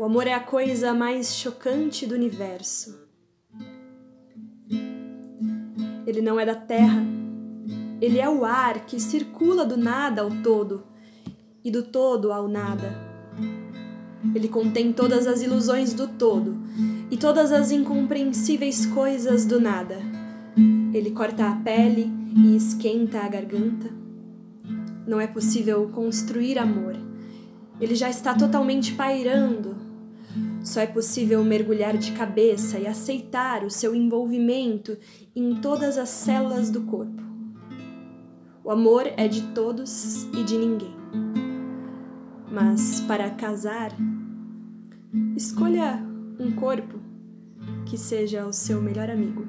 O amor é a coisa mais chocante do universo. Ele não é da terra. Ele é o ar que circula do nada ao todo e do todo ao nada. Ele contém todas as ilusões do todo e todas as incompreensíveis coisas do nada. Ele corta a pele e esquenta a garganta. Não é possível construir amor. Ele já está totalmente pairando. Só é possível mergulhar de cabeça e aceitar o seu envolvimento em todas as células do corpo. O amor é de todos e de ninguém. Mas para casar, escolha um corpo que seja o seu melhor amigo.